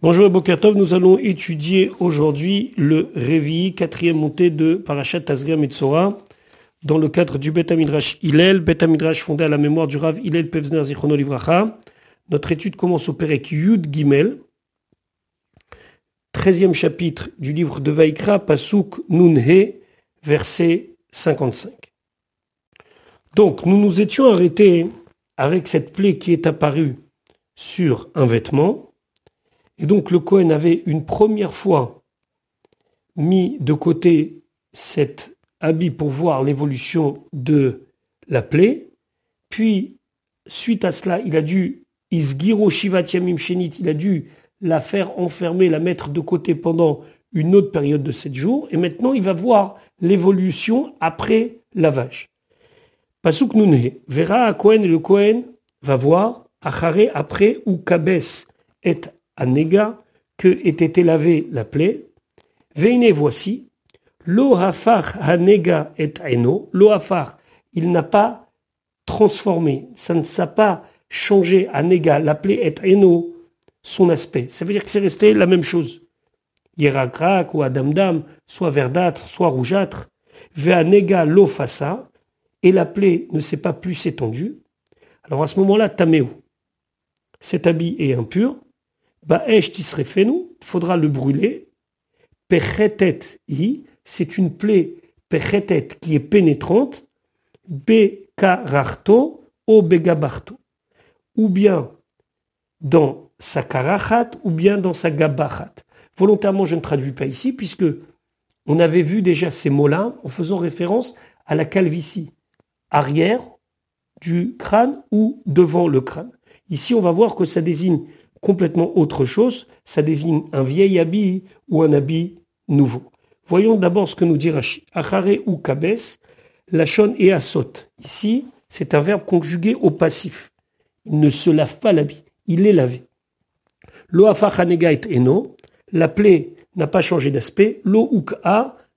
Bonjour Bokatov, nous allons étudier aujourd'hui le Révi, quatrième montée de Parashat Tazria Metzora, dans le cadre du Bet Midrash Hillel, Bet Midrash fondé à la mémoire du Rav Hillel Pevzner Zichrono Livracha. Notre étude commence au Perek Yud Gimel, treizième chapitre du livre de Vaikra, Pasuk Nunhe, verset 55. Donc, nous nous étions arrêtés avec cette plaie qui est apparue sur un vêtement, et donc le Cohen avait une première fois mis de côté cet habit pour voir l'évolution de la plaie. Puis, suite à cela, il a dû isgiro shenit, il a dû la faire enfermer, la mettre de côté pendant une autre période de sept jours. Et maintenant, il va voir l'évolution après lavage. Pasuk Nune, verra à Cohen et le Cohen va voir Achare après ou Kabes et Anega, que était lavé la plaie. Veine voici, lo hafar hanega et eno, lo hafar, il n'a pas transformé, ça ne s'est pas changé, anega, la plaie et eno, son aspect. Ça veut dire que c'est resté la même chose. Yerakrak ou adamdam, soit verdâtre, soit rougeâtre, ve'anega lo fassa, et la plaie ne s'est pas plus étendue. Alors à ce moment-là, taméo. Cet habit est impur, faudra le brûler. Pechetet hi, c'est une plaie pechetet qui est pénétrante. Bekararto o begabarto. Ou bien dans sa karachat ou bien dans sa gabachat. Volontairement, je ne traduis pas ici puisque on avait vu déjà ces mots-là en faisant référence à la calvitie arrière du crâne ou devant le crâne. Ici, on va voir que ça désigne complètement autre chose, ça désigne un vieil habit ou un habit nouveau. Voyons d'abord ce que nous dit Rashi. Achare ou kabes, lachon et asot. Ici, c'est un verbe conjugué au passif. Il ne se lave pas l'habit, il est lavé. Lo et eno, la plaie n'a pas changé d'aspect. Lo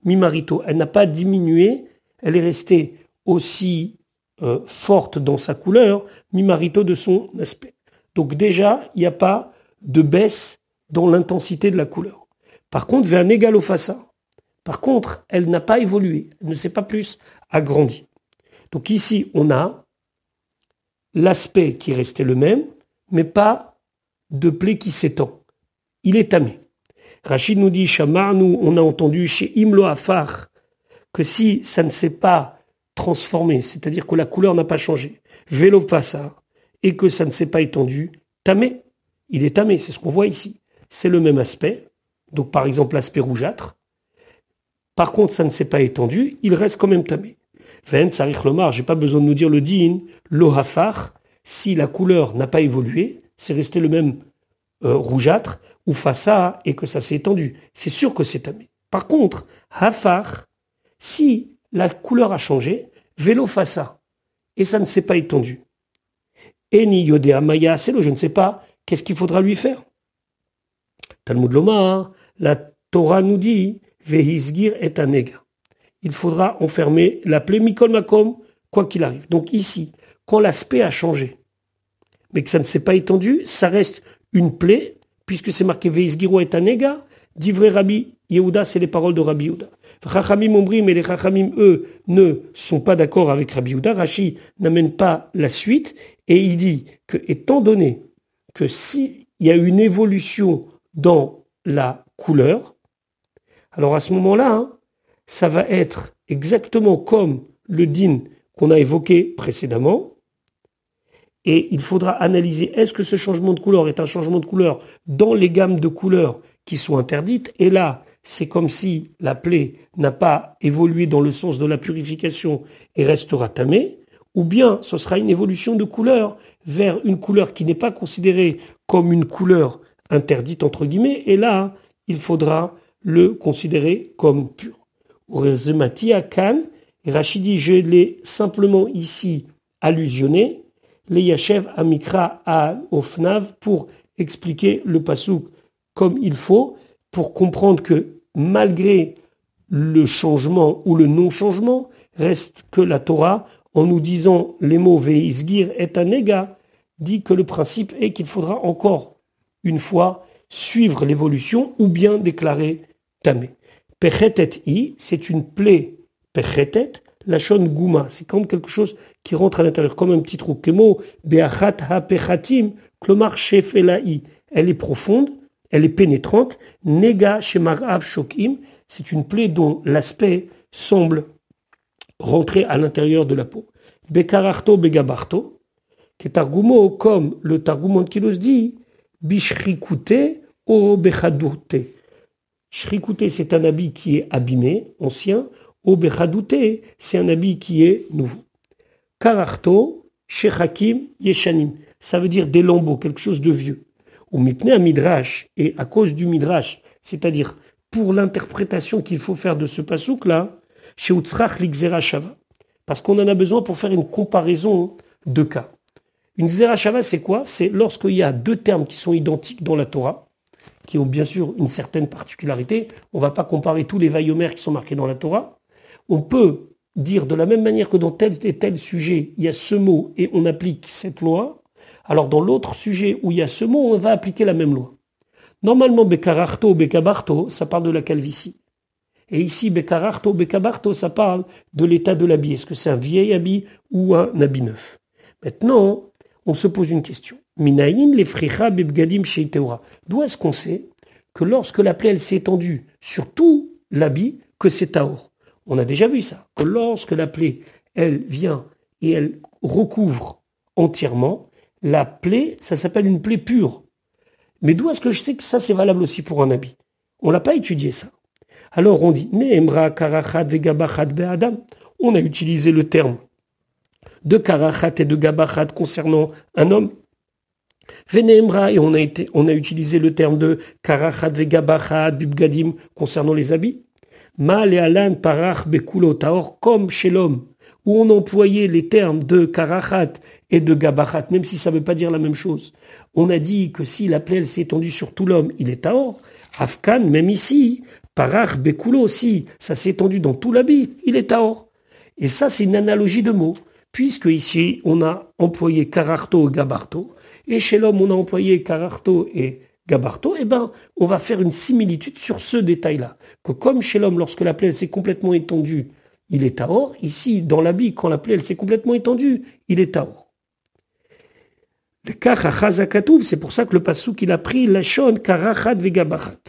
mi marito, elle n'a pas diminué, elle est restée aussi euh, forte dans sa couleur, mi marito de son aspect. Donc déjà, il n'y a pas de baisse dans l'intensité de la couleur. Par contre, vers au. Par contre, elle n'a pas évolué, elle ne s'est pas plus agrandie. Donc ici, on a l'aspect qui est resté le même, mais pas de plaie qui s'étend. Il est tamé. Rachid nous dit, nous, on a entendu chez Imlo Afar que si ça ne s'est pas transformé, c'est-à-dire que la couleur n'a pas changé, vélo passa, et que ça ne s'est pas étendu, tamé. Il est tamé, c'est ce qu'on voit ici. C'est le même aspect. Donc par exemple l'aspect rougeâtre. Par contre, ça ne s'est pas étendu, il reste quand même tamé. Ven, Sarich Lomar, j'ai pas besoin de nous dire le din, lohafar, si la couleur n'a pas évolué, c'est resté le même euh, rougeâtre, ou fassa, et que ça s'est étendu. C'est sûr que c'est tamé. Par contre, hafar, si la couleur a changé, vélo fassa, et ça ne s'est pas étendu, Eni Yodea Maya je ne sais pas, qu'est-ce qu'il faudra lui faire? Talmud Lomar, la Torah nous dit, Vehisgir et anega. Il faudra enfermer la plaie Mikol Makom, quoi qu'il arrive. Donc ici, quand l'aspect a changé, mais que ça ne s'est pas étendu, ça reste une plaie, puisque c'est marqué Vehisgiro et anega, vrai Rabbi Yehuda, c'est les paroles de Rabbi Yehuda. Chachamim Ombrim et les Chachamim, eux, ne sont pas d'accord avec Rabbi Yehuda. Rashi n'amène pas la suite et il dit que, étant donné que s'il y a une évolution dans la couleur, alors à ce moment-là, hein, ça va être exactement comme le din qu'on a évoqué précédemment. Et il faudra analyser est-ce que ce changement de couleur est un changement de couleur dans les gammes de couleurs qui sont interdites? Et là, c'est comme si la plaie n'a pas évolué dans le sens de la purification et restera tamée, ou bien ce sera une évolution de couleur vers une couleur qui n'est pas considérée comme une couleur interdite entre guillemets, et là, il faudra le considérer comme pur. à Khan, Rachidi, je l'ai simplement ici allusionné, les Yachev Amikra al Ofnav pour expliquer le pasouk comme il faut, pour comprendre que malgré le changement ou le non-changement, reste que la Torah, en nous disant les mots Veisgir et Anega, dit que le principe est qu'il faudra encore une fois suivre l'évolution ou bien déclarer tamé. Pechetet i, c'est une plaie pechetet, la shon gouma, c'est comme quelque chose qui rentre à l'intérieur, comme un petit trou. Kemo beachat ha pechatim, klomar shefelai. Elle est profonde, elle est pénétrante. Nega shemarav shokim, c'est une plaie dont l'aspect semble rentrer à l'intérieur de la peau. Bekararto begabarto, Ketargumo, comme le Targumon Kilos dit, bishrikute o bechadoute. Shrikute, c'est un habit qui est abîmé, ancien. O bechadoute, c'est un habit qui est nouveau. Kararto, shechakim, yeshanim. Ça veut dire des lambeaux, quelque chose de vieux. Ou mipne midrash, et à cause du midrash, c'est-à-dire pour l'interprétation qu'il faut faire de ce pasouk-là, chez Shava. Parce qu'on en a besoin pour faire une comparaison de cas. Une Shava, c'est quoi? C'est lorsqu'il y a deux termes qui sont identiques dans la Torah, qui ont bien sûr une certaine particularité. On ne va pas comparer tous les vaillomères qui sont marqués dans la Torah. On peut dire de la même manière que dans tel et tel sujet, il y a ce mot et on applique cette loi, alors dans l'autre sujet où il y a ce mot, on va appliquer la même loi. Normalement, Bekararto, Bekabarto, ça parle de la calvitie. Et ici, Bekararto, Bekabarto, ça parle de l'état de l'habit. Est-ce que c'est un vieil habit ou un habit neuf? Maintenant, on se pose une question. Minaïn les bebgadim D'où est-ce qu'on sait que lorsque la plaie s'est étendue sur tout l'habit, que c'est taor On a déjà vu ça. Que lorsque la plaie, elle vient et elle recouvre entièrement, la plaie, ça s'appelle une plaie pure. Mais d'où est-ce que je sais que ça c'est valable aussi pour un habit? On l'a pas étudié ça. Alors on dit Neemra karachat vegabachat be'adam. On a utilisé le terme de karachat et de gabachat concernant un homme. Veneemra, et on a, été, on a utilisé le terme de karachat vegabachat bibgadim concernant les habits. Mal alan parach bekulo taor, comme chez l'homme, où on employait les termes de karachat et de gabachat, même si ça ne veut pas dire la même chose. On a dit que si la plaie s'est étendue sur tout l'homme, il est taor. Afkan, même ici, parach bekulo, si ça s'est étendu dans tout l'habit, il est taor. Et ça, c'est une analogie de mots puisque ici on a employé cararto et gabarto, et chez l'homme on a employé cararto et gabarto, eh ben on va faire une similitude sur ce détail-là. Que comme chez l'homme, lorsque la plaie s'est complètement étendue, il est taor, ici dans l'habit, quand la plaie s'est complètement étendue, il est taor. Le c'est pour ça que le pasouk il a pris la shon karachat vegabachat.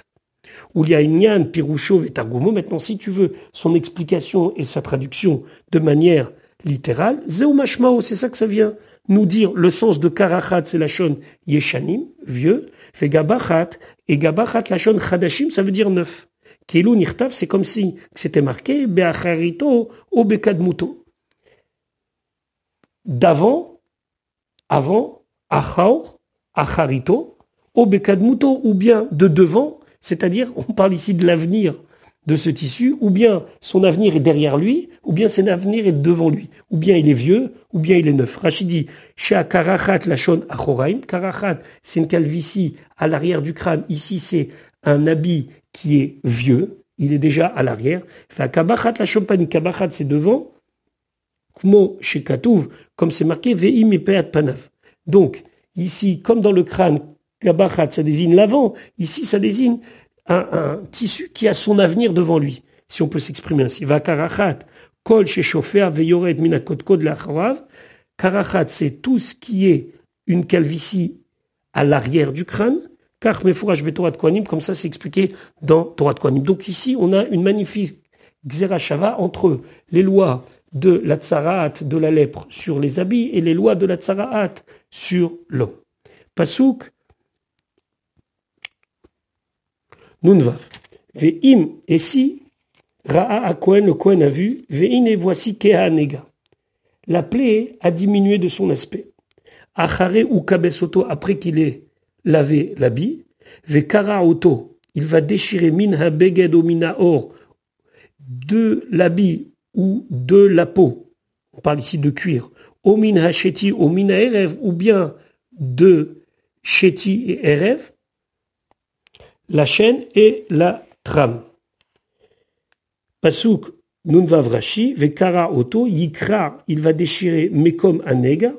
Où il y a Inyan, Piroucho, Vetargumo. Maintenant, si tu veux son explication et sa traduction de manière littéral. Zeumashmao, c'est ça que ça vient nous dire. Le sens de karachat, c'est la shon yeshanim, vieux. Fait gabachat, et gabachat, la shon chadashim, ça veut dire neuf. Kilu nirtav, c'est comme si c'était marqué beacharito ou bekadmuto. D'avant, avant, achaor, acharito, ou bekadmuto, ou bien de devant, c'est-à-dire, on parle ici de l'avenir de ce tissu, ou bien son avenir est derrière lui, ou bien son avenir est devant lui, ou bien il est vieux, ou bien il est neuf. Rachid dit, achoraim, karachat, c'est une calvitie à l'arrière du crâne, ici c'est un habit qui est vieux, il est déjà à l'arrière. Kabachat kabachat c'est devant, kmo chez Katouv, comme c'est marqué, ve'im panav. Donc, ici, comme dans le crâne, kabachat ça désigne l'avant, ici ça désigne un, tissu qui a son avenir devant lui, si on peut s'exprimer ainsi. Vakarachat, kol veyored Karachat, c'est tout ce qui est une calvitie à l'arrière du crâne. Car mefouraj Torah de comme ça c'est expliqué dans Torah de Kohanim. Donc ici, on a une magnifique xerashava entre les lois de la tsaraat, de la lèpre sur les habits, et les lois de la tsaraat sur l'homme. Pasouk Nunvav. Ve'im, et si, Ra'a Kohen, le Kohen a vu, Ve'in et voici Keha Nega. La plaie a diminué de son aspect. Achare ou Kabesoto, après qu'il ait lavé l'habit, Ve'kara Oto, il va déchirer Minha Beged Mina Or, de l'habit ou de la peau. On parle ici de cuir. Omin Hacheti, Omina Erev, ou bien de Cheti et Erev, la chaîne et la trame. Pasuk Nunvavrashi, Vekara Oto, Yikra, il va déchirer Mekom Anega,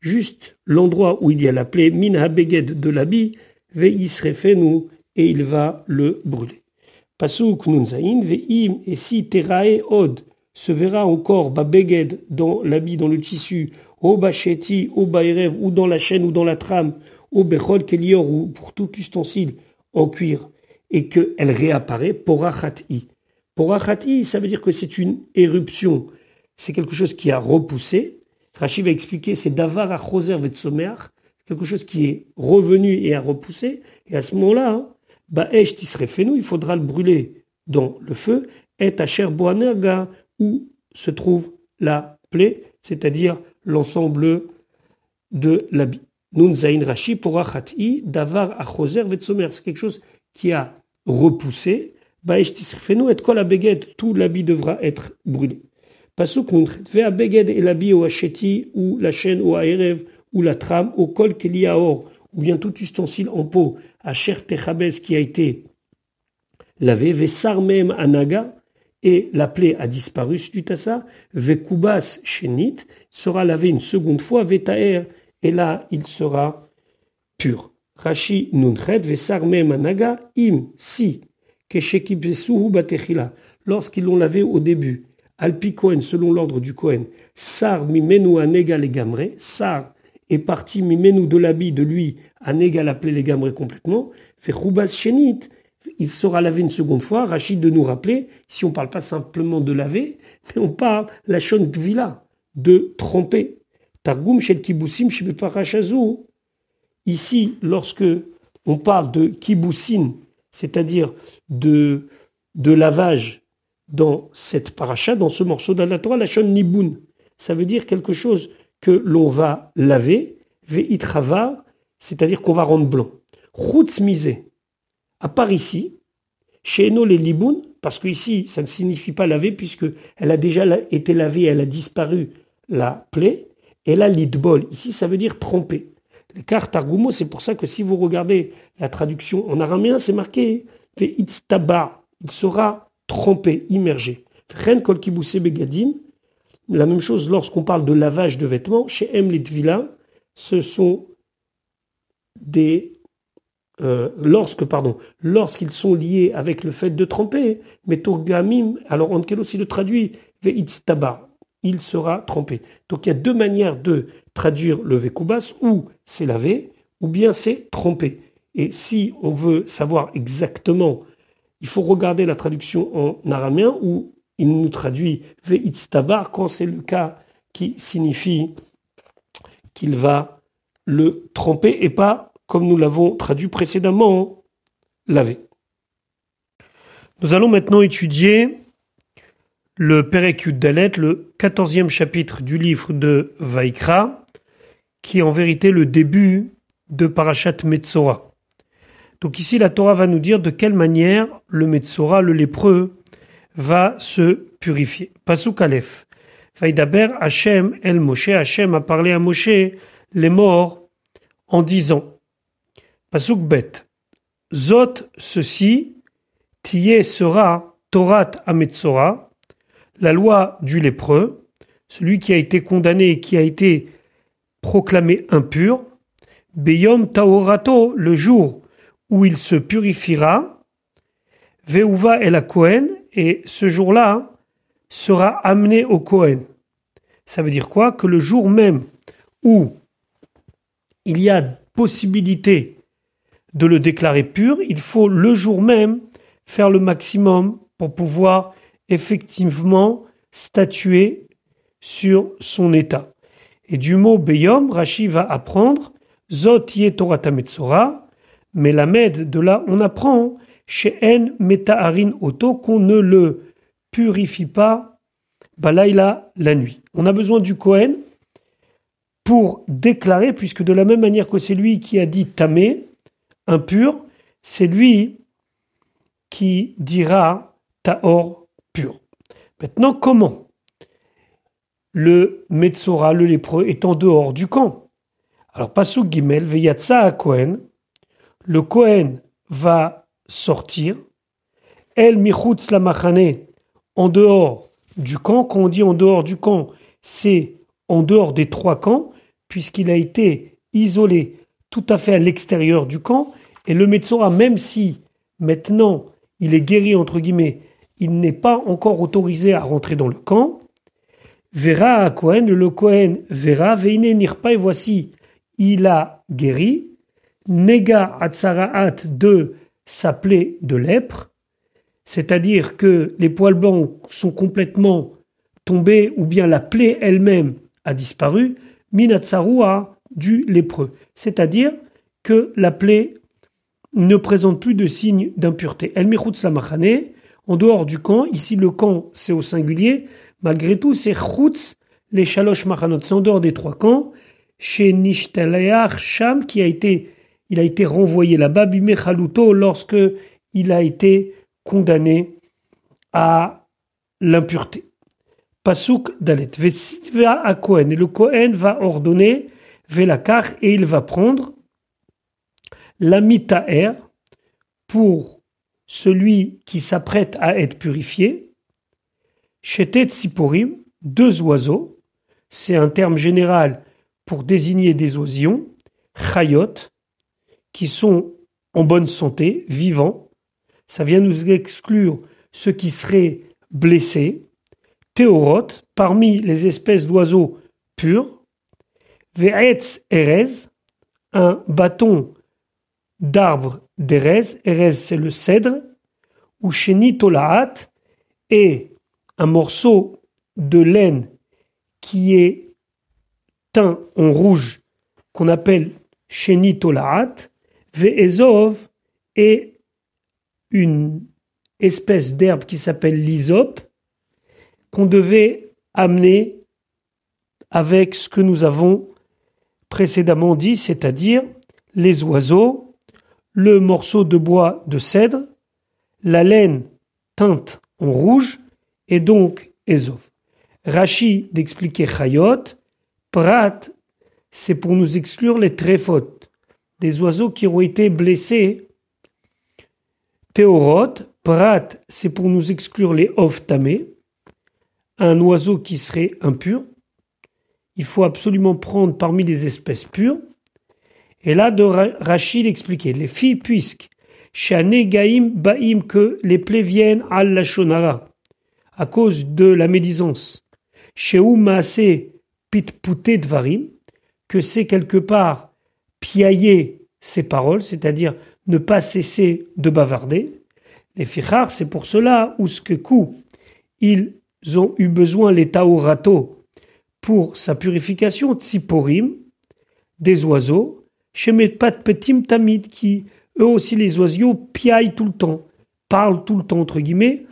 juste l'endroit où il y a la plaie Min Habeged de l'habit, ve'isrefenu, et il va le brûler. Pasuk nunzain, ve'im, et si terae od, se verra encore babeged dans l'habit, dans le tissu, au bacheti, au baerev, ou dans la chaîne, ou dans la trame, au kelior, ou pour tout ustensile en cuir, et qu'elle réapparaît, porachati. Porachati, ça veut dire que c'est une éruption, c'est quelque chose qui a repoussé. Rachid va expliquer, c'est davar a choser quelque chose qui est revenu et a repoussé, et à ce moment-là, hein, Ba'esh tisrefenu, il faudra le brûler dans le feu, et Asher Boanerga, où se trouve la plaie, c'est-à-dire l'ensemble de l'habit. Nun zain rashi pour achati, davar achoser vetsomer, c'est quelque chose qui a repoussé. Ba'esh tisrefenu, et kol beged, tout l'habit devra être brûlé. Pasuk nunchet, ve beged et l'habit au hacheti, ou la chaîne au aérev, ou la trame, au kol or, ou bien tout ustensile en peau, à Cher qui a été lavé, Vesar même Anaga, et la plaie a disparu suite à ça, Vekubas Shenit, sera lavé une seconde fois, Vetaer, et là il sera pur. Rashi Nunchet, Vesar même Anaga, Im, si, Keshekibesuhu Batechila, lorsqu'ils l'ont lavé au début, Alpi Kohen, selon l'ordre du Kohen, Sar Mimenu Anega Legamre, Sar est parti Mimenu de l'habit de lui, Anégal appelé les gambrés complètement, fait Shenit, il sera lavé une seconde fois. Rachid de nous rappeler, si on ne parle pas simplement de laver, mais on parle la shon villa, de tromper. Targum shel kibusim Ici, lorsque on parle de kibusin, c'est-à-dire de, de lavage dans cette paracha, dans ce morceau de la Torah, la shon ça veut dire quelque chose que l'on va laver, veitrava, c'est-à-dire qu'on va rendre blanc. Chutz misé, à part ici, chez Eno les liboun, parce que ici ça ne signifie pas laver puisque elle a déjà été lavée, elle a disparu la plaie, et là l'idbol, ici ça veut dire tromper. Car Targumo, c'est pour ça que si vous regardez la traduction en araméen, c'est marqué Ve'itztaba, il sera trempé, immergé. Ren kol begadim, la même chose lorsqu'on parle de lavage de vêtements, chez M. Ce sont des euh, lorsqu'ils sont liés avec le fait de tremper mais Tourgamim alors on aussi le traduit ve'itztaba il sera trempé donc il y a deux manières de traduire le vekubas ou c'est lavé ou bien c'est trempé et si on veut savoir exactement il faut regarder la traduction en araméen où il nous traduit ve'itztabar quand c'est le cas qui signifie qu'il va le tremper et pas comme nous l'avons traduit précédemment, laver. Nous allons maintenant étudier le Perekut Dalet, le quatorzième chapitre du livre de Vaikra, qui est en vérité le début de Parashat Metzora. Donc ici, la Torah va nous dire de quelle manière le Metzora, le lépreux, va se purifier. Pasuk Aleph. Vaidaber Hachem el Moshe. Hachem a parlé à Moshe, les morts, en disant Pasuk bet. Zot, ceci, tiye sera Torat Ametzora, la loi du lépreux, celui qui a été condamné et qui a été proclamé impur, Beyom Taorato, le jour où il se purifiera, Veuva et la Kohen, et ce jour-là sera amené au Kohen. Ça veut dire quoi? Que le jour même où il y a possibilité de le déclarer pur, il faut le jour même faire le maximum pour pouvoir effectivement statuer sur son état. Et du mot Beyom, Rashi va apprendre Zot Torah mais la med de là on apprend chez En Metaharin Oto qu'on ne le purifie pas Balaïla la nuit. On a besoin du Kohen pour déclarer, puisque de la même manière que c'est lui qui a dit Tamé, impur, c'est lui qui dira Taor. Maintenant, comment Le Metzora, le lépreux, est en dehors du camp? Alors, Pasuk Gimel, Veyatsa à Kohen, le Kohen va sortir, El Michutz la en dehors du camp. Quand on dit en dehors du camp, c'est en dehors des trois camps, puisqu'il a été isolé tout à fait à l'extérieur du camp Et le Metzora, même si maintenant il est guéri, entre guillemets, il n'est pas encore autorisé à rentrer dans le camp, verra à Cohen, le Cohen verra, veine nirpa, et voici, il a guéri, nega atzaraat de sa plaie de lèpre, c'est-à-dire que les poils blancs sont complètement tombés ou bien la plaie elle-même a disparu, minatsarua du lépreux, c'est-à-dire que la plaie ne présente plus de signes d'impureté. El en dehors du camp, ici le camp c'est au singulier, malgré tout c'est chutz les shalosh machanot, c'est en dehors des trois camps, chez Nishtaleach Sham qui a été il a été renvoyé là-bas, Bimechaluto, lorsque il a été condamné à l'impureté. Pasuk Dalet. Vetsitva à Kohen. Et le Kohen va ordonner Velakar et il va prendre la mitaer pour celui qui s'apprête à être purifié. Chetet Siporim, deux oiseaux. C'est un terme général pour désigner des oisillons. Chayot, qui sont en bonne santé, vivants. Ça vient nous exclure ceux qui seraient blessés. Théorotes, parmi les espèces d'oiseaux purs. Ve'etz erez, un bâton d'arbre d'Erez. Erez, c'est le cèdre. Ou chenitolaat, et un morceau de laine qui est teint en rouge, qu'on appelle chenitolaat. Ve'ezov est une espèce d'herbe qui s'appelle l'hysope qu'on devait amener avec ce que nous avons précédemment dit, c'est-à-dire les oiseaux, le morceau de bois de cèdre, la laine teinte en rouge et donc Ezov. Rachi d'expliquer Chayot, Prat, c'est pour nous exclure les tréphot, des oiseaux qui ont été blessés. Théorote, Prat, c'est pour nous exclure les oftamés, un oiseau qui serait impur. Il faut absolument prendre parmi les espèces pures. Et là, de Rachid expliquait, les filles, puisque chez Gaim Baim, que les plaies viennent à la Shonara, à cause de la médisance. Chez Maase Pitpute Dvarim, que c'est quelque part piailler ses paroles, c'est-à-dire ne pas cesser de bavarder. Les fichars, c'est pour cela où ce que coup, ils ont eu besoin les taorato pour sa purification, tsiporim, des oiseaux, petim tamid, qui, eux aussi les oiseaux, piaillent tout le temps, parlent tout le temps, entre guillemets,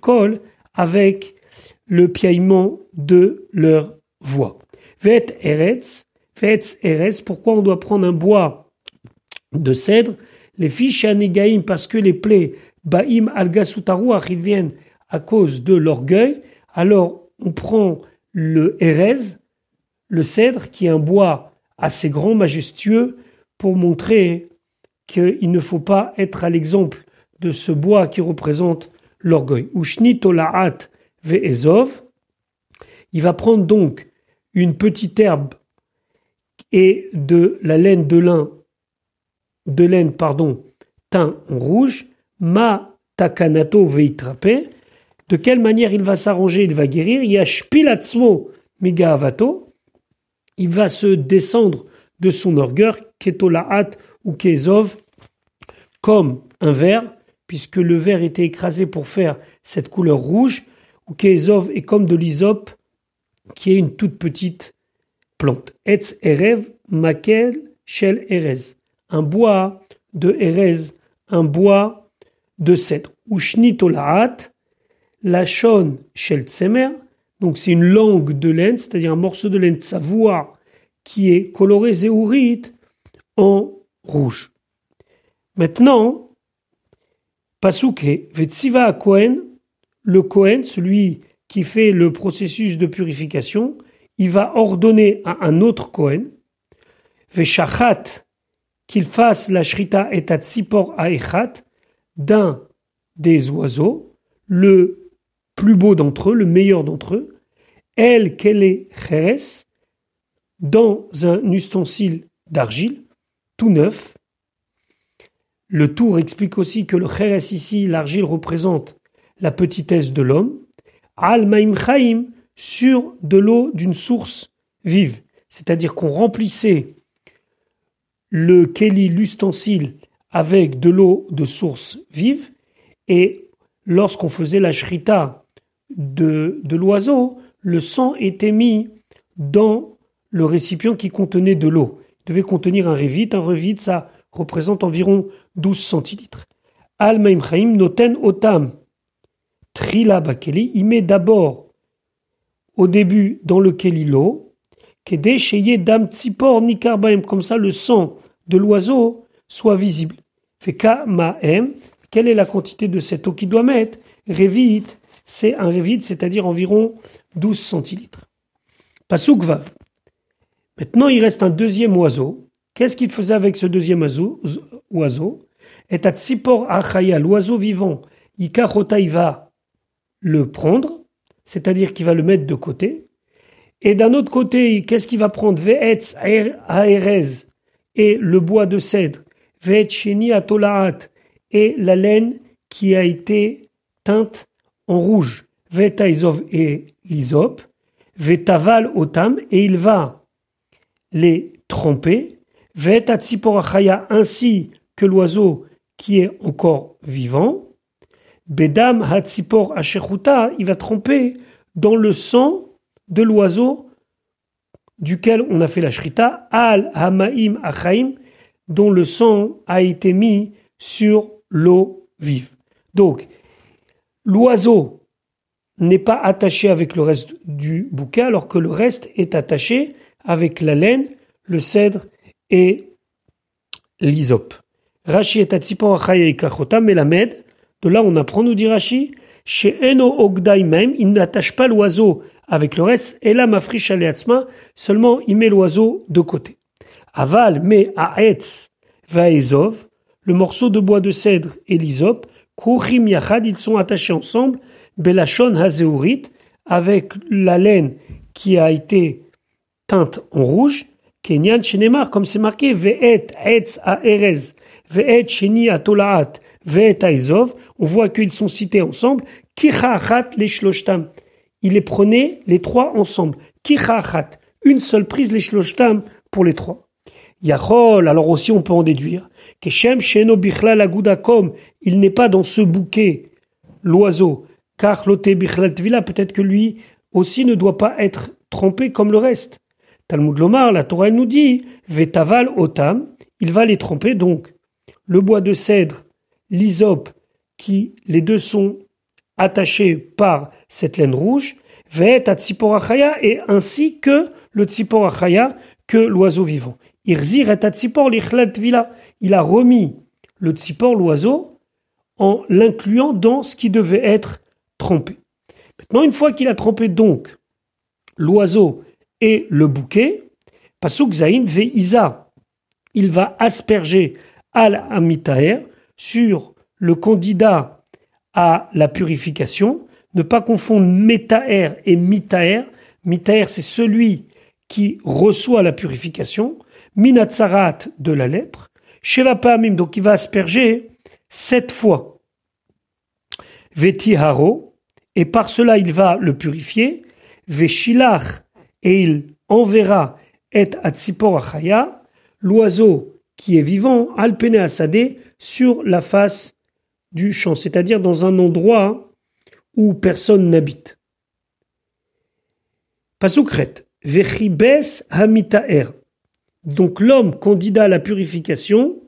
kol, avec le piaillement de leur voix. Vet eretz, Fetz Eres, pourquoi on doit prendre un bois de cèdre? Les fiches Anégaïm, parce que les plaies Baïm al ils viennent à cause de l'orgueil. Alors on prend le Erez, le cèdre, qui est un bois assez grand, majestueux, pour montrer qu'il ne faut pas être à l'exemple de ce bois qui représente l'orgueil. Il va prendre donc une petite herbe et de la laine de lin, de laine, pardon, teint en rouge, ma takanato de quelle manière il va s'arranger, il va guérir, il y a shpilatzmo avato, il va se descendre de son orgueil, ketolaat ou kezov, comme un verre, puisque le verre était écrasé pour faire cette couleur rouge, ou kezov est comme de l'hysope, qui est une toute petite plante. Etz erev makel shel erez. Un bois de erez, un bois de cèdre. Ushni tolaat, lachon shel tsemer. Donc c'est une langue de laine, c'est-à-dire un morceau de laine de sa voix qui est coloré zéourit en rouge. Maintenant, Pasuke, Vetsiva Kohen, le Kohen, celui qui fait le processus de purification, il va ordonner à un autre Kohen, Veshachat, qu'il fasse la shrita et tzipor aechat d'un des oiseaux, le plus beau d'entre eux, le meilleur d'entre eux, El Kele Cheres, dans un ustensile d'argile, tout neuf, Le tour explique aussi que le Kheres ici, l'argile représente la petitesse de l'homme. Al Maim Chaim, sur de l'eau d'une source vive. C'est-à-dire qu'on remplissait le Keli, l'ustensile, avec de l'eau de source vive. Et lorsqu'on faisait la shrita de l'oiseau, le sang était mis dans le récipient qui contenait de l'eau. Il devait contenir un revit. Un revit, ça représente environ 12 centilitres. Al Chaim noten otam trila bakeli. Il met d'abord au début dans le keli l'eau. Kede sheye dam tzipor nikarbaim. Comme ça, le sang de l'oiseau soit visible. Feka ma'em. Quelle est la quantité de cette eau qu'il doit mettre? Revit, c'est un revit, c'est-à-dire environ 12 centilitres. Pasuk vav. Maintenant, il reste un deuxième oiseau. Qu'est-ce qu'il faisait avec ce deuxième oiseau Et à Tzipor Achaya, l'oiseau vivant, Ikachota, il va le prendre, c'est-à-dire qu'il va le mettre de côté. Et d'un autre côté, qu'est-ce qu'il va prendre? Ve'etz Aerez et le bois de cèdre, Ve'etz Sheni Atolaat et la laine qui a été teinte en rouge, Ve'etaizov et Ve'taval Otam, et il va les tromper, ainsi que l'oiseau qui est encore vivant, Bedam Hatzipor il va tromper dans le sang de l'oiseau duquel on a fait la shrita, Al Hamaim Achaim, dont le sang a été mis sur l'eau vive. Donc, l'oiseau n'est pas attaché avec le reste du bouquet, alors que le reste est attaché avec la laine, le cèdre et l'hysope. Rashi est la melamed. De là, on apprend, nous dit Rashi, chez Eno Ogdai même, il n'attache pas l'oiseau avec le reste, et là, mafrish aleatzma, seulement il met l'oiseau de côté. Aval, mais à Etz, Vaezov, le morceau de bois de cèdre et l'hysope, Kouchim Yachad, ils sont attachés ensemble, Belachon Hazeurit, avec la laine qui a été teinte en rouge, Kenyan Shenemar, comme c'est marqué, Ve'et Etz Aerez, Ve'et Sheni Atolaat, Ve'et Aizov, on voit qu'ils sont cités ensemble, Kichachat les Shloshtam. Il les prenait les trois ensemble. Kichachat, une seule prise les Shloshtam pour les trois. Yachol, alors aussi on peut en déduire, Keshem Sheno Bichla Lagudakom, il n'est pas dans ce bouquet, l'oiseau, car Lote Bichla Tvila, peut-être que lui aussi ne doit pas être trompé comme le reste. Talmud Lomar, la Torah nous dit, Vetaval Otam, il va les tromper donc. Le bois de cèdre, l'hysope, qui les deux sont attachés par cette laine rouge, Tsiporachaya, et ainsi que le Tsiporachaya, que l'oiseau vivant. Il a remis le Tzipor, l'oiseau, en l'incluant dans ce qui devait être trompé. Maintenant, une fois qu'il a trompé donc l'oiseau et le bouquet, Pasuk Zain ve il va asperger al amitaer sur le candidat à la purification, ne pas confondre metaer et mitaer. Mitaer, c'est celui qui reçoit la purification, minatsarat de la lèpre, Shevapamim, donc il va asperger sept fois. Vetiharo, et par cela il va le purifier, Veshilach, et il enverra et atzipor achaya, l'oiseau qui est vivant, alpene asade, sur la face du champ, c'est-à-dire dans un endroit où personne n'habite. Pasukret, vechibes hamitaer. Donc l'homme candidat à la purification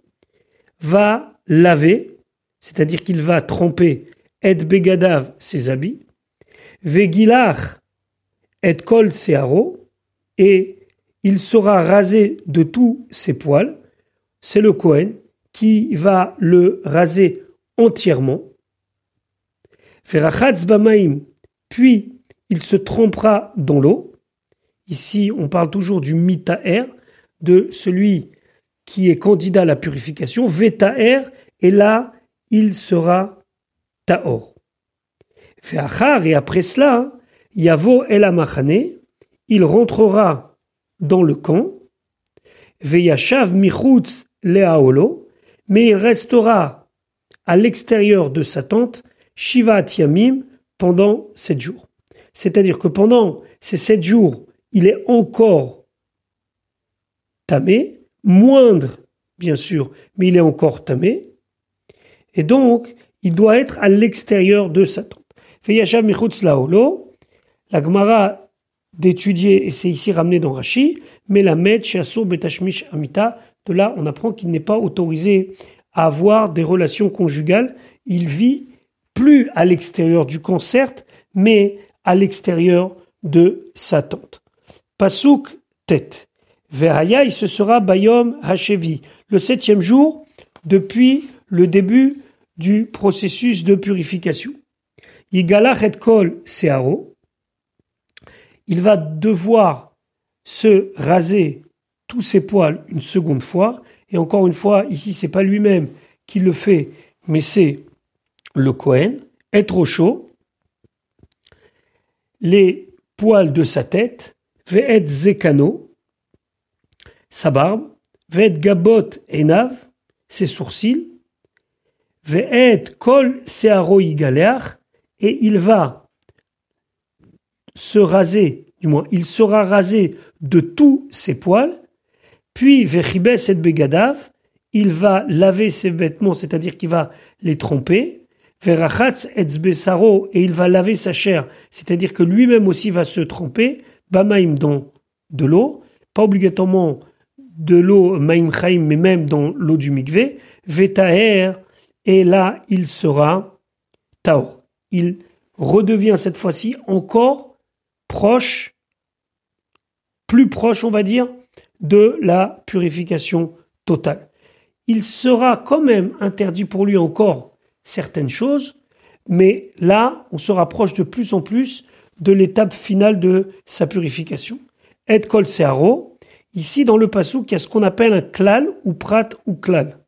va laver, c'est-à-dire qu'il va tremper et begadav ses habits, vegilach et kol searo, et il sera rasé de tous ses poils. C'est le Kohen qui va le raser entièrement. Ferachatz bamaim, puis il se trempera dans l'eau. Ici, on parle toujours du mitaer, de celui qui est candidat à la purification. Vetaer, et là, il sera taor. et après cela, Yavo el amachane, il rentrera dans le camp. Veyashav michutz leaolo, mais il restera à l'extérieur de sa tente, Shiva Yamim, pendant sept jours. C'est-à-dire que pendant ces sept jours, il est encore tamé, moindre, bien sûr, mais il est encore tamé. Et donc, il doit être à l'extérieur de sa tente. La Gemara d'étudier, et c'est ici ramené dans Rashi, mais la Med, Betashmish, Amita, de là, on apprend qu'il n'est pas autorisé à avoir des relations conjugales. Il vit plus à l'extérieur du camp, mais à l'extérieur de sa tente. Pasuk tête. Veraya, ce sera Bayom Hachevi, le septième jour depuis le début du processus de purification. Il va devoir se raser tous ses poils une seconde fois. Et encore une fois, ici, c'est pas lui-même qui le fait, mais c'est le Kohen. Être au chaud. Les poils de sa tête Ve'et zekano, sa barbe, gabot enav, ses sourcils, kol et il va se raser, du moins il sera rasé de tous ses poils, puis Vechibes et begadav, il va laver ses vêtements, c'est-à-dire qu'il va les tromper, et et il va laver sa chair, c'est-à-dire que lui-même aussi va se tromper, Bamaim dans de l'eau, pas obligatoirement de l'eau Maim Chaim, mais même dans l'eau du mikvé, Vetaher, et là il sera Taor. Il redevient cette fois-ci encore proche, plus proche, on va dire, de la purification totale. Il sera quand même interdit pour lui encore certaines choses, mais là, on se rapproche de plus en plus de l'étape finale de sa purification. Et kol searo, ici dans le passou, il y a ce qu'on appelle un klal ou prat ou klal.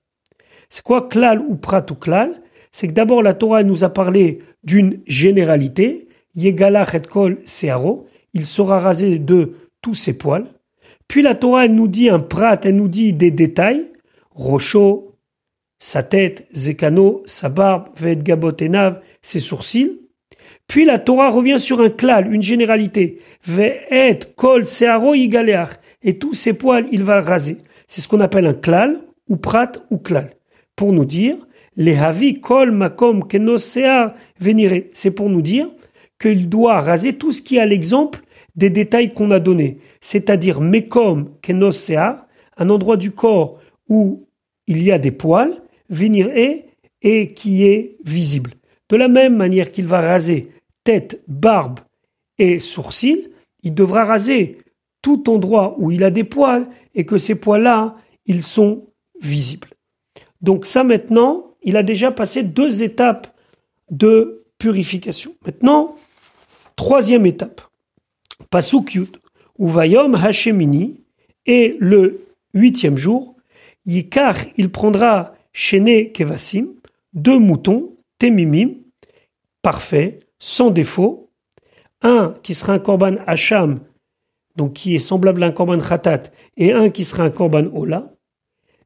C'est quoi klal ou prat ou klal? C'est que d'abord la Torah nous a parlé d'une généralité, yegalach et il sera rasé de tous ses poils. Puis la Torah nous dit un prat, elle nous dit des détails, rocho, sa tête, zekano, sa barbe, vet gabotenav, ses sourcils. Puis la Torah revient sur un klal, une généralité. Ve'et kol searo igaleach. Et tous ses poils, il va raser. C'est ce qu'on appelle un klal, ou prat, ou klal. Pour nous dire, les havi kol makom kenosea venire. C'est pour nous dire qu'il doit raser tout ce qui est à l'exemple des détails qu'on a donnés. C'est-à-dire mekom kenosea, un endroit du corps où il y a des poils, venir et qui est visible. De la même manière qu'il va raser tête, barbe et sourcils, il devra raser tout endroit où il a des poils et que ces poils-là, ils sont visibles. Donc ça maintenant, il a déjà passé deux étapes de purification. Maintenant, troisième étape. Pasuk ou Vayom Hashemini, et le huitième jour, Yikar, il prendra Shene Kevasim, deux moutons, Temimim, parfaits, sans défaut, un qui sera un korban hacham, donc qui est semblable à un korban khatat, et un qui sera un korban ola,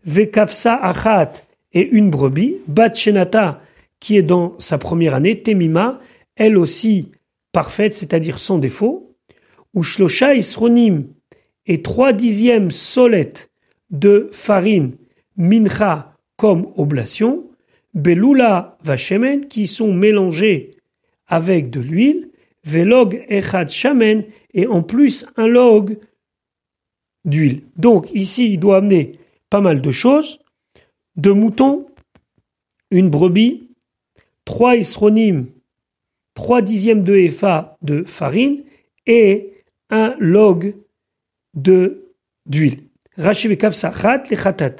vekafsa achat et une brebis, bat shenata qui est dans sa première année, temima, elle aussi parfaite, c'est-à-dire sans défaut, ou isronim et trois dixièmes solettes de farine, mincha comme oblation, belula vachemen qui sont mélangés avec de l'huile, velog echad shamen, et en plus un log d'huile. Donc ici, il doit amener pas mal de choses. Deux moutons, une brebis, trois isronymes, trois dixièmes de efa de farine et un log de d'huile. Rachiv kafsa chat le chatat.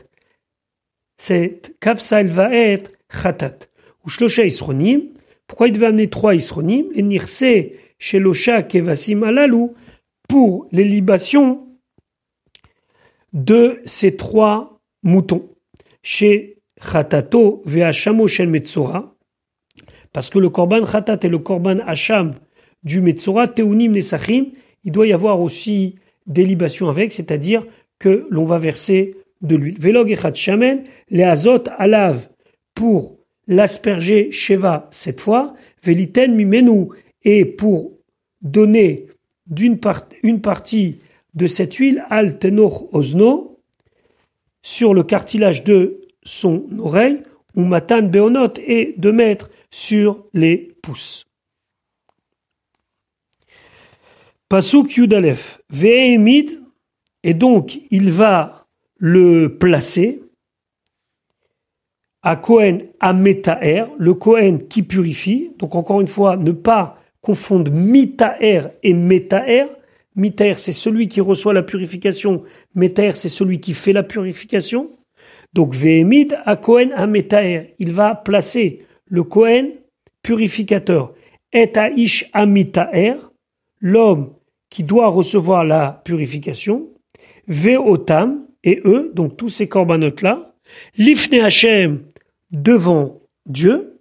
Cette kafsa, elle va être chatat. Ou isronim, pourquoi il devait amener trois isronim et nirse chez l'osha kevasim alalou pour les libations de ces trois moutons. Chez Khatato ve'ashamo shel Metzora, parce que le korban Khatat et le korban Hacham du Metzora, Teunim Nesachim, il doit y avoir aussi des libations avec, c'est-à-dire que l'on va verser de l'huile. Velog echad shamen, les azot alav pour l'asperger sheva cette fois, veliten mimenu, et pour donner d'une part, une partie de cette huile al tenor osno sur le cartilage de son oreille, ou matan beonot, et de mettre sur les pouces. Pasuk Yudalef, Ve'emid, et donc il va le placer à Kohen Ametaer, le Kohen qui purifie. Donc encore une fois, ne pas confondre Mitaer et Metaer. Mitaer, c'est celui qui reçoit la purification. Metaer, c'est celui qui fait la purification. Donc Vehemid à Kohen Ametaer. Il va placer le Kohen purificateur. Et Aish Amitaer, l'homme qui doit recevoir la purification. Veotam, et eux, donc tous ces corbanotes-là. Lifne Hashem, devant Dieu,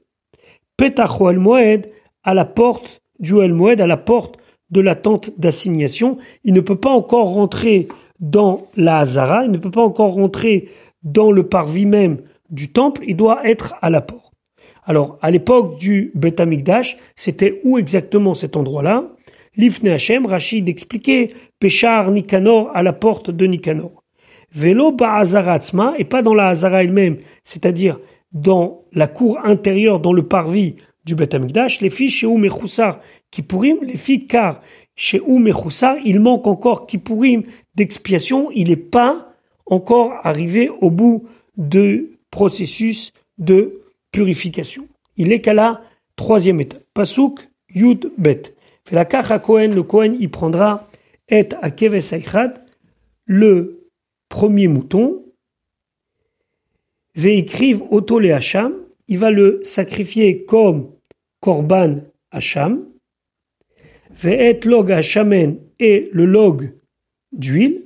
Petach El Moed à la porte du El Moed, à la porte de la tente d'assignation. Il ne peut pas encore rentrer dans la Hazara, il ne peut pas encore rentrer dans le parvis même du temple, il doit être à la porte. Alors, à l'époque du Bet Amikdash, c'était où exactement cet endroit-là? L'Ifne Hashem, Rachid expliquait, Péchar Nikanor à la porte de Nikanor. Vélo Ba'azaratzma, et pas dans la Hazara elle-même, c'est-à-dire dans la cour intérieure, dans le parvis du Beth les filles chez Oum et Kippourim, les filles car chez et il manque encore Kippourim d'expiation, il n'est pas encore arrivé au bout du processus de purification. Il est qu'à la troisième étape. Pasuk Yud Bet. la à Kohen, le Kohen y prendra et à le premier mouton, Veikriv Oto le Hacham, il va le sacrifier comme Korban Hacham, Ve'et log Hachamen et le log d'huile,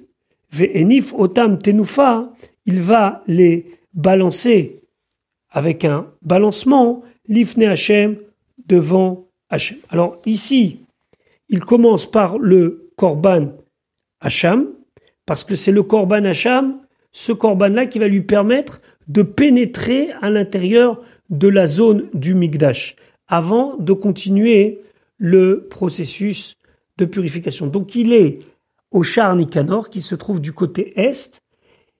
Ve'enif Otam Tenufa, il va les balancer avec un balancement, l'Ifne Hachem devant Hachem. Alors ici, il commence par le Korban Hacham, parce que c'est le Korban Hacham, ce Korban-là qui va lui permettre de pénétrer à l'intérieur de la zone du Migdash avant de continuer le processus de purification. Donc il est au char Nicanor qui se trouve du côté est.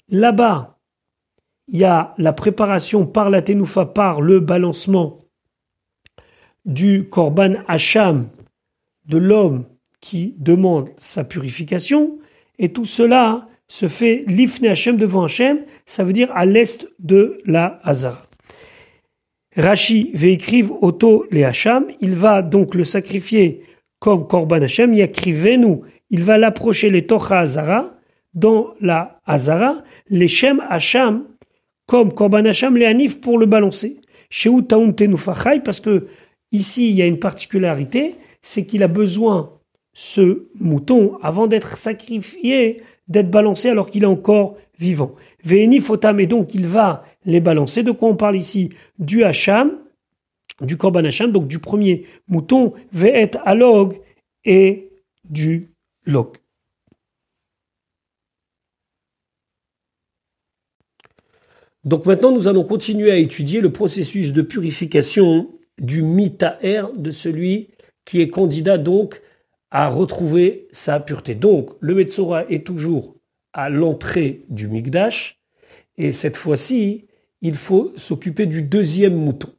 Là-bas, il y a la préparation par la Tenoufa, par le balancement du Korban Hacham de l'homme qui demande sa purification. Et tout cela se fait l'ifne Hachem devant Hachem, ça veut dire à l'est de la Hazara. Rashi écrire auto les Hacham, il va donc le sacrifier comme Korban Hachem, nous il va l'approcher les Tocha Hazara, dans la Hazara, les Shem Hacham, comme Korban Hacham, les Hanif pour le balancer. Chez parce que ici il y a une particularité, c'est qu'il a besoin, ce mouton, avant d'être sacrifié, d'être balancé alors qu'il est encore vivant. Ve'eni fotam, et donc il va les balancer. De quoi on parle ici? Du hacham, du korban hacham, donc du premier mouton, ve'et alog et du log. Donc maintenant, nous allons continuer à étudier le processus de purification du mitaer, de celui qui est candidat donc à retrouver sa pureté. Donc, le Metzora est toujours à l'entrée du Migdash, et cette fois-ci, il faut s'occuper du deuxième mouton.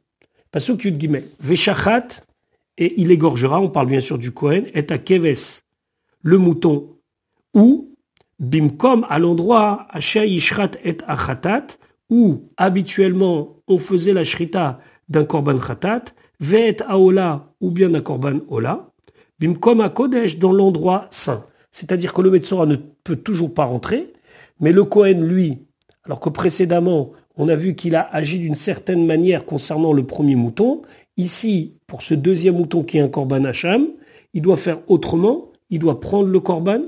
Parce que guillemets, Veshachat, et il égorgera, on parle bien sûr du Kohen, est à Keves, le mouton, ou Bimkom, à l'endroit, Asher Yishrat et Achatat, où habituellement on faisait la shrita d'un korban khatat, Ve'et Aola, ou bien d'un korban Ola, Bimkom Kodesh, dans l'endroit saint. C'est-à-dire que le Metzora ne peut toujours pas rentrer, mais le Kohen, lui, alors que précédemment, on a vu qu'il a agi d'une certaine manière concernant le premier mouton, ici, pour ce deuxième mouton qui est un Korban Hacham, il doit faire autrement, il doit prendre le Korban,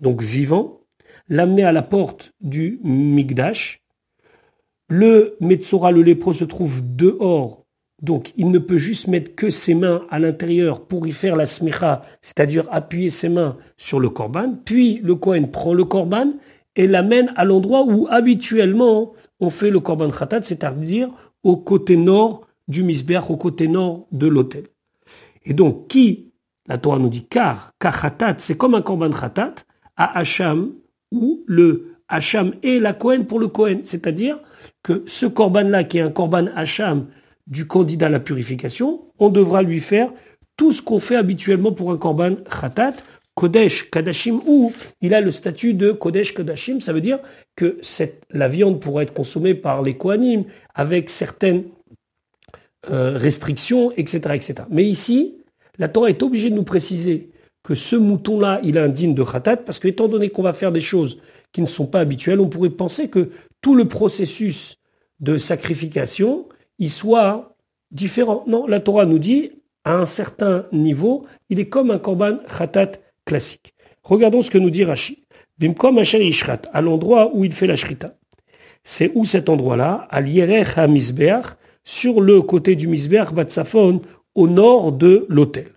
donc vivant, l'amener à la porte du Migdash. Le Metzora, le lépreux, se trouve dehors donc, il ne peut juste mettre que ses mains à l'intérieur pour y faire la smicha, c'est-à-dire appuyer ses mains sur le korban. Puis, le Kohen prend le korban et l'amène à l'endroit où habituellement on fait le korban khatat, c'est-à-dire au côté nord du misbeach, au côté nord de l'autel. Et donc, qui, la Torah nous dit, car, khatat, c'est comme un korban khatat, à Hacham, où le Hacham est la Kohen pour le Kohen. C'est-à-dire que ce korban-là, qui est un korban Hacham du candidat à la purification, on devra lui faire tout ce qu'on fait habituellement pour un korban khatat, Kodesh, Kadashim, ou il a le statut de Kodesh, Kadashim, ça veut dire que la viande pourra être consommée par les Kohanim avec certaines euh, restrictions, etc., etc. Mais ici, la Torah est obligée de nous préciser que ce mouton-là, il est indigne de khatat, parce que étant donné qu'on va faire des choses qui ne sont pas habituelles, on pourrait penser que tout le processus de sacrification, il soit différent. Non, la Torah nous dit, à un certain niveau, il est comme un korban khatat classique. Regardons ce que nous dit Rashi. Bimkom Ishrat, à l'endroit où il fait la shrita. C'est où cet endroit-là? À l'Yerech HaMizbeach, sur le côté du Mizbeach Batsafon, au nord de l'autel.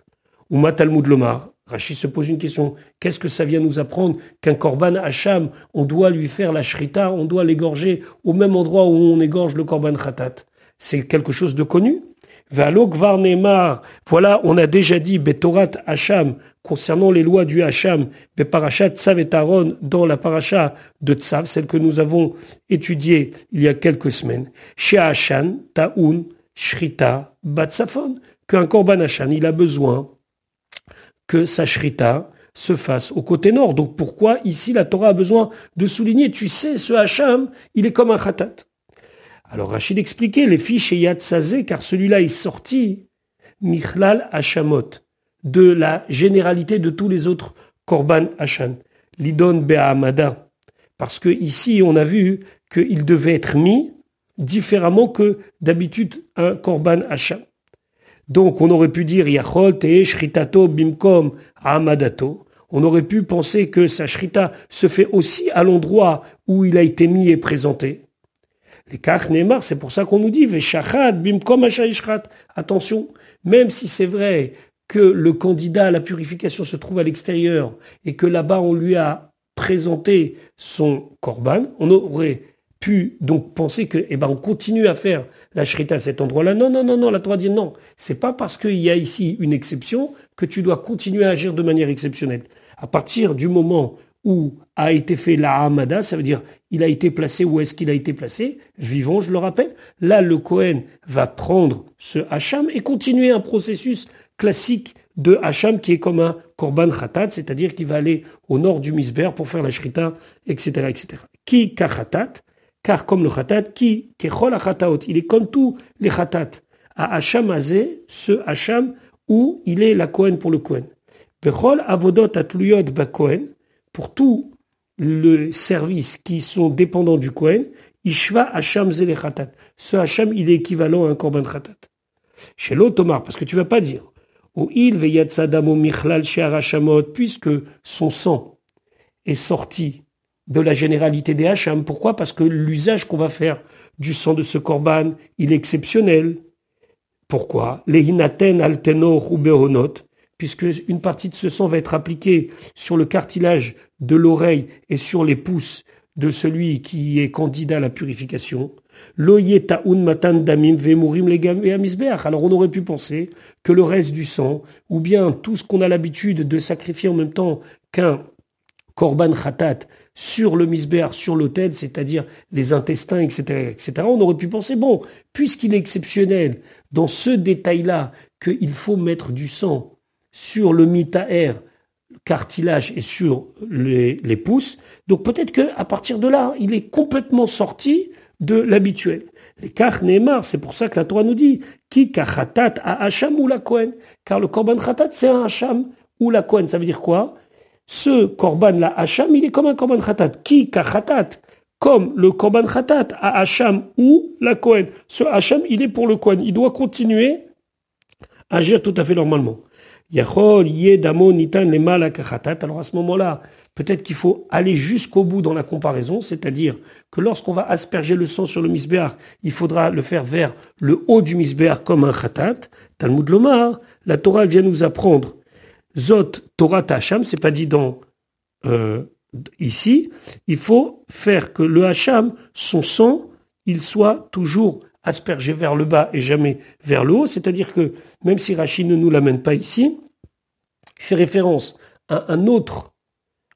Ou Matalmud Lomar. Rashi se pose une question. Qu'est-ce que ça vient nous apprendre qu'un korban Hacham, on doit lui faire la shrita, on doit l'égorger au même endroit où on égorge le korban Khatat? C'est quelque chose de connu voilà, on a déjà dit Betorat Hacham concernant les lois du Hacham, Beparachat Tzav et Aaron dans la paracha de Tzav, celle que nous avons étudiée il y a quelques semaines. Chez Hachan, Taoun, Shrita, Batsafon, qu'un Korban Hachan, il a besoin que sa Shrita se fasse au côté nord. Donc pourquoi ici la Torah a besoin de souligner, tu sais, ce Hacham, il est comme un Khatat. Alors Rachid expliquait les fiches et Yad car celui-là est sorti, Michlal Hachamot, de la généralité de tous les autres Korban Hachan, Lidon Be'ahamada. Parce que ici, on a vu qu'il devait être mis différemment que d'habitude un Korban Hacham. Donc on aurait pu dire Yachol Te Shritato Bimkom Amadato. On aurait pu penser que sa shrita se fait aussi à l'endroit où il a été mis et présenté. Les kach c'est pour ça qu'on nous dit bimkom Attention, même si c'est vrai que le candidat à la purification se trouve à l'extérieur et que là-bas on lui a présenté son korban, on aurait pu donc penser que, eh ben, on continue à faire la shrita à cet endroit-là. Non, non, non, non, la Torah dit non. C'est pas parce qu'il y a ici une exception que tu dois continuer à agir de manière exceptionnelle. À partir du moment où a été fait la Hamada, ça veut dire il a été placé où est-ce qu'il a été placé, vivant, je le rappelle. Là, le Cohen va prendre ce Hacham et continuer un processus classique de Hacham qui est comme un Korban Khatat, c'est-à-dire qu'il va aller au nord du Misber pour faire la Shrita, etc., etc. Qui Kachatat, car comme le Khatat, qui Kechol Khataot, il est comme tous les Khatat. À Hacham Azé, ce Hacham où il est la Cohen pour le Cohen. Bechol Avodot Atluyot Ba Cohen, pour tous les services qui sont dépendants du Kohen, Ishva Hacham Khatat. Ce Hacham, il est équivalent à un Korban Khatat. Chez l'Otomar, parce que tu vas pas dire, ou il Michlal puisque son sang est sorti de la généralité des Hacham. Pourquoi? Parce que l'usage qu'on va faire du sang de ce Korban, il est exceptionnel. Pourquoi? Lehinaten altenor ou puisque une partie de ce sang va être appliquée sur le cartilage de l'oreille et sur les pouces de celui qui est candidat à la purification. Alors on aurait pu penser que le reste du sang, ou bien tout ce qu'on a l'habitude de sacrifier en même temps qu'un korban khatat sur le misbéach, sur l'autel, c'est-à-dire les intestins, etc., etc., on aurait pu penser, bon, puisqu'il est exceptionnel dans ce détail-là qu'il faut mettre du sang sur le mitaer cartilage et sur les, pouces. Donc peut-être qu'à partir de là, il est complètement sorti de l'habituel. Les kach Neymar, c'est pour ça que la Torah nous dit qui kachatat a hacham ou la kohen. Car le korban khatat, c'est un hacham ou la kohen. Ça veut dire quoi? Ce korban la hacham, il est comme un korban khatat. Qui kachatat comme le korban khatat a hacham ou la kohen. Ce hacham, il est pour le kohen. Il doit continuer à agir tout à fait normalement. Alors à ce moment-là, peut-être qu'il faut aller jusqu'au bout dans la comparaison, c'est-à-dire que lorsqu'on va asperger le sang sur le misbéar, il faudra le faire vers le haut du misbéar comme un khatat. Talmud Lomar, la Torah vient nous apprendre Zot Torah Tacham, c'est pas dit dans euh, ici, il faut faire que le hacham, son sang, il soit toujours aspergé vers le bas et jamais vers le haut. C'est-à-dire que même si Rachid ne nous l'amène pas ici, fait référence à un autre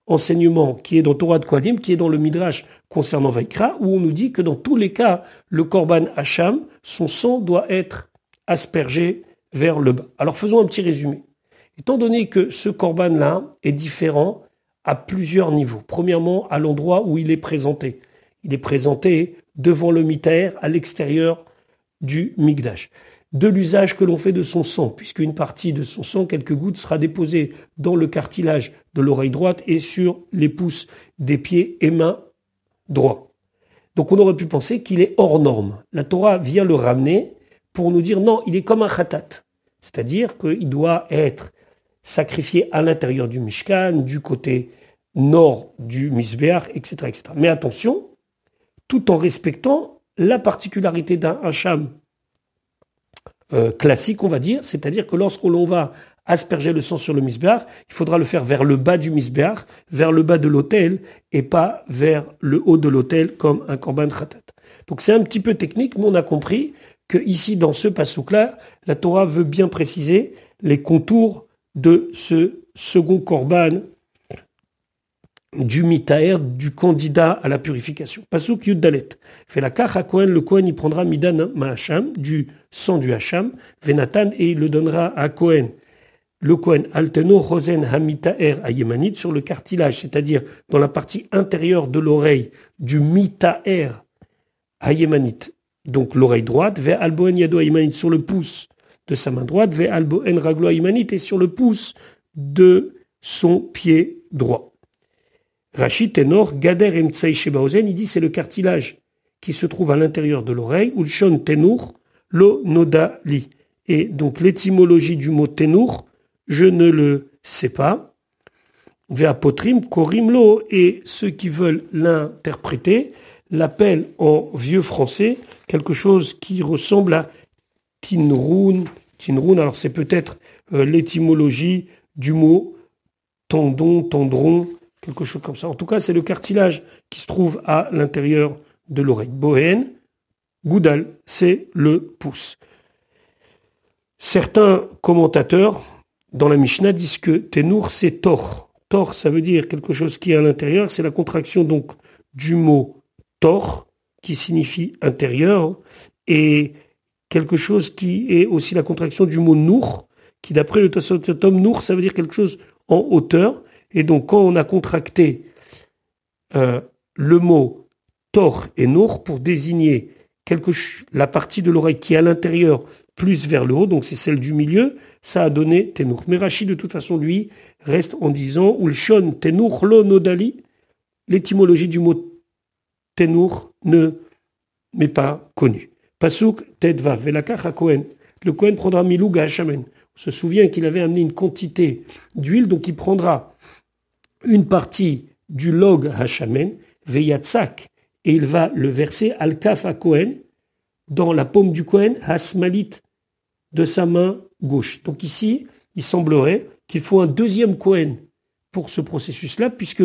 enseignement qui est dans Torah de Kohanim, qui est dans le Midrash concernant Vaikra, où on nous dit que dans tous les cas, le Korban Hacham, son sang doit être aspergé vers le bas. Alors faisons un petit résumé. Étant donné que ce Korban-là est différent à plusieurs niveaux. Premièrement, à l'endroit où il est présenté. Il est présenté devant le mitère, à l'extérieur du Migdash. De l'usage que l'on fait de son sang, puisqu'une partie de son sang, quelques gouttes, sera déposée dans le cartilage de l'oreille droite et sur les pouces des pieds et mains droits. Donc on aurait pu penser qu'il est hors norme. La Torah vient le ramener pour nous dire non, il est comme un khatat. C'est-à-dire qu'il doit être sacrifié à l'intérieur du Mishkan, du côté nord du Misbéach, etc., etc. Mais attention, tout en respectant la particularité d'un hacham euh, classique, on va dire, c'est-à-dire que lorsque l'on va asperger le sang sur le misbéach, il faudra le faire vers le bas du misbéach, vers le bas de l'autel, et pas vers le haut de l'autel comme un korban khatat. Donc c'est un petit peu technique, mais on a compris que ici, dans ce passouk-là, la Torah veut bien préciser les contours de ce second korban du mitaer, du candidat à la purification. Pasuk Yuddalet. Fait la à Kohen, le Kohen il prendra midan ma'acham, du sang du hacham, venatan, et il le donnera à Kohen. Le Kohen alteno rosen hamitaer ayemanit sur le cartilage, c'est-à-dire dans la partie intérieure de l'oreille du mitaer ayemanit, donc l'oreille droite, ve alboen yado ayemanit sur le pouce de sa main droite, ve alboen raglo ayemanit et sur le pouce de son pied droit. Rachid Tenor, Gader Emtsai Shebaozen, il dit c'est le cartilage qui se trouve à l'intérieur de l'oreille, Ulshon Tenur, lo noda li. Et donc l'étymologie du mot Tenur, je ne le sais pas. Veapotrim, Korim lo, et ceux qui veulent l'interpréter l'appellent en vieux français quelque chose qui ressemble à Tinrun. Tinrun, alors c'est peut-être euh, l'étymologie du mot tendon, tendron, quelque chose comme ça. En tout cas, c'est le cartilage qui se trouve à l'intérieur de l'oreille. Bohène, Goudal, c'est le pouce. Certains commentateurs dans la Mishnah disent que Tenour, c'est tor. Tor, ça veut dire quelque chose qui est à l'intérieur. C'est la contraction donc du mot tor, qui signifie intérieur, et quelque chose qui est aussi la contraction du mot nour, qui d'après le Tosotome, nour, ça veut dire quelque chose en hauteur. Et donc, quand on a contracté euh, le mot tor et nour pour désigner quelque, la partie de l'oreille qui est à l'intérieur plus vers le haut, donc c'est celle du milieu, ça a donné tenour. Mais Rachid, de toute façon, lui, reste en disant ulshon tenour lo nodali. L'étymologie du mot tenour ne m'est pas connue. Pasuk tedva velakach Kohen. Le Kohen prendra milouga On se souvient qu'il avait amené une quantité d'huile, donc il prendra une partie du log Hashamen, Veyatzak, et il va le verser al kaf à Kohen, dans la paume du Kohen, Hasmalit, de sa main gauche. Donc ici, il semblerait qu'il faut un deuxième Kohen pour ce processus-là, puisque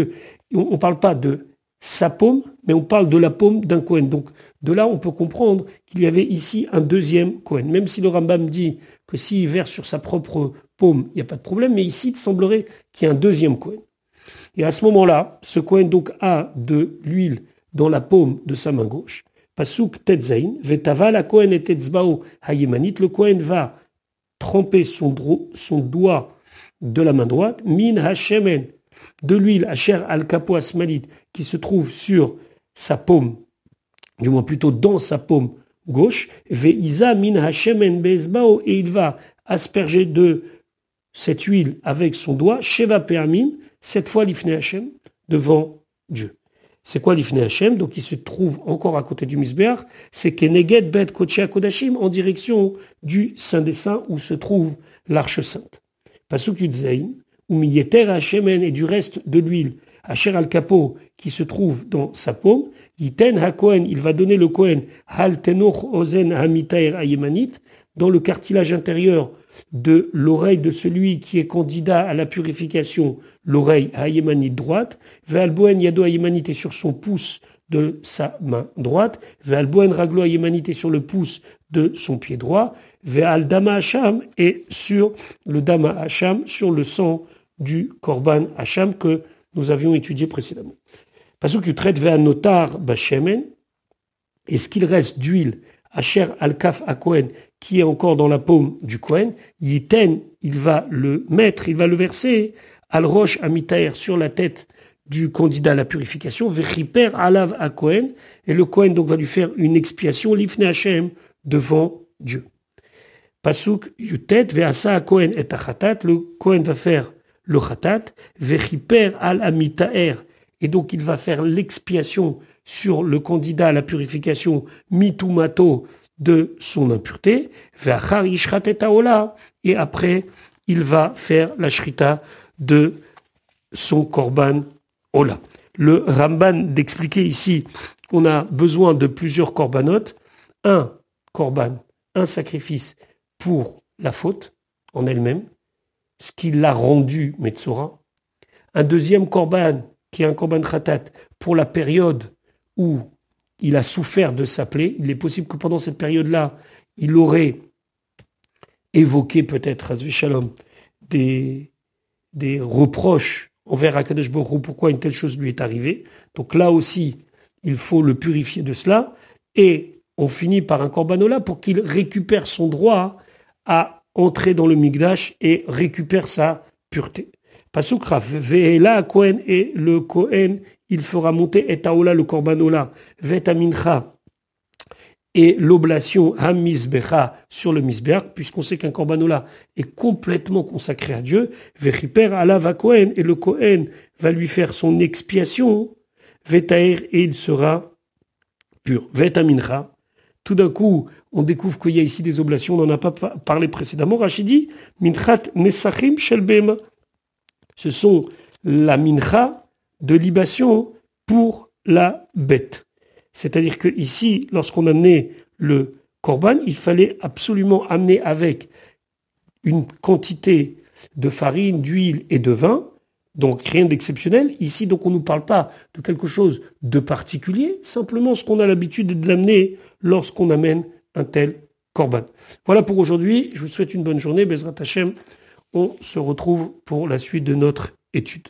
on ne parle pas de sa paume, mais on parle de la paume d'un Kohen. Donc de là, on peut comprendre qu'il y avait ici un deuxième Kohen. Même si le Rambam dit que s'il verse sur sa propre paume, il n'y a pas de problème, mais ici, il semblerait qu'il y ait un deuxième Kohen. Et à ce moment-là, ce Kohen donc a de l'huile dans la paume de sa main gauche. Pasuk tetzain, vetava la Kohen et tetzbao hayemanit, le Kohen va tremper son, son, doigt de la main droite, min hashemen, de l'huile asher al kapo asmalit, qui se trouve sur sa paume, du moins plutôt dans sa paume gauche, veiza min hashemen bezbao, et il va asperger de cette huile avec son doigt, sheva permin, cette fois l'Ifne Hashem, devant Dieu. C'est quoi l'Ifne Hashem? Donc il se trouve encore à côté du Misbeach, c'est Keneged Bet Kochea Kodashim, en direction du Saint des Saints où se trouve l'Arche Sainte. Pasuk Yudzaïn, ou Hashemen et du reste de l'huile, Asher al Kapo, qui se trouve dans sa paume, Yiten il va donner le Kohen, Hal Tenoch Ozen Hamitaer Ayemanit, dans le cartilage intérieur de l'oreille de celui qui est candidat à la purification, l'oreille à Yémanite droite, Ve'alboen yado est sur son pouce de sa main droite, Ve'alboen raglo est sur le pouce de son pied droit, Ve'al dama hacham et sur le dama hacham, sur le sang du korban hacham que nous avions étudié précédemment. Parce que traite notar bashemen, et ce qu'il reste d'huile, Asher al-Kaf à Kohen, qui est encore dans la paume du Kohen, Yiten, il va le mettre, il va le verser, al-Rosh amitaer sur la tête du candidat à la purification, Vechiper alav à Kohen, et le Kohen donc va lui faire une expiation, l'ifne Hashem, devant Dieu. Pasuk yutet ve'asa à Kohen et achatat, le Kohen va faire le chatat, Vechiper al amitaer, et donc il va faire l'expiation sur le candidat à la purification mitumato de son impureté, et après il va faire la shrita de son korban ola. Le Ramban d'expliquer ici qu'on a besoin de plusieurs korbanot, un korban, un sacrifice pour la faute en elle-même, ce qui l'a rendu Metzora, un deuxième korban qui est un korban khatat pour la période où il a souffert de sa plaie, il est possible que pendant cette période-là, il aurait évoqué peut-être, Shalom, des, des reproches envers Akadosh Baruch pourquoi une telle chose lui est arrivée. Donc là aussi, il faut le purifier de cela. Et on finit par un corbanola pour qu'il récupère son droit à entrer dans le Migdash et récupère sa pureté. Pasukra, Ve'ela Kohen et le Kohen il fera monter et le korbanola, vetamincha, et l'oblation hamizbecha sur le misbeach, puisqu'on sait qu'un korbanola est complètement consacré à Dieu, vechiper alava kohen, et le kohen va lui faire son expiation, vetaer, et il sera pur. Vetamincha, tout d'un coup, on découvre qu'il y a ici des oblations, on n'en a pas parlé précédemment. Rachidi, minchat nesachim shelbema. Ce sont la mincha de libation pour la bête. C'est-à-dire que ici, lorsqu'on amenait le korban, il fallait absolument amener avec une quantité de farine, d'huile et de vin, donc rien d'exceptionnel. Ici, donc, on ne nous parle pas de quelque chose de particulier, simplement ce qu'on a l'habitude de l'amener lorsqu'on amène un tel korban. Voilà pour aujourd'hui. Je vous souhaite une bonne journée. Bezrat Hashem. On se retrouve pour la suite de notre étude.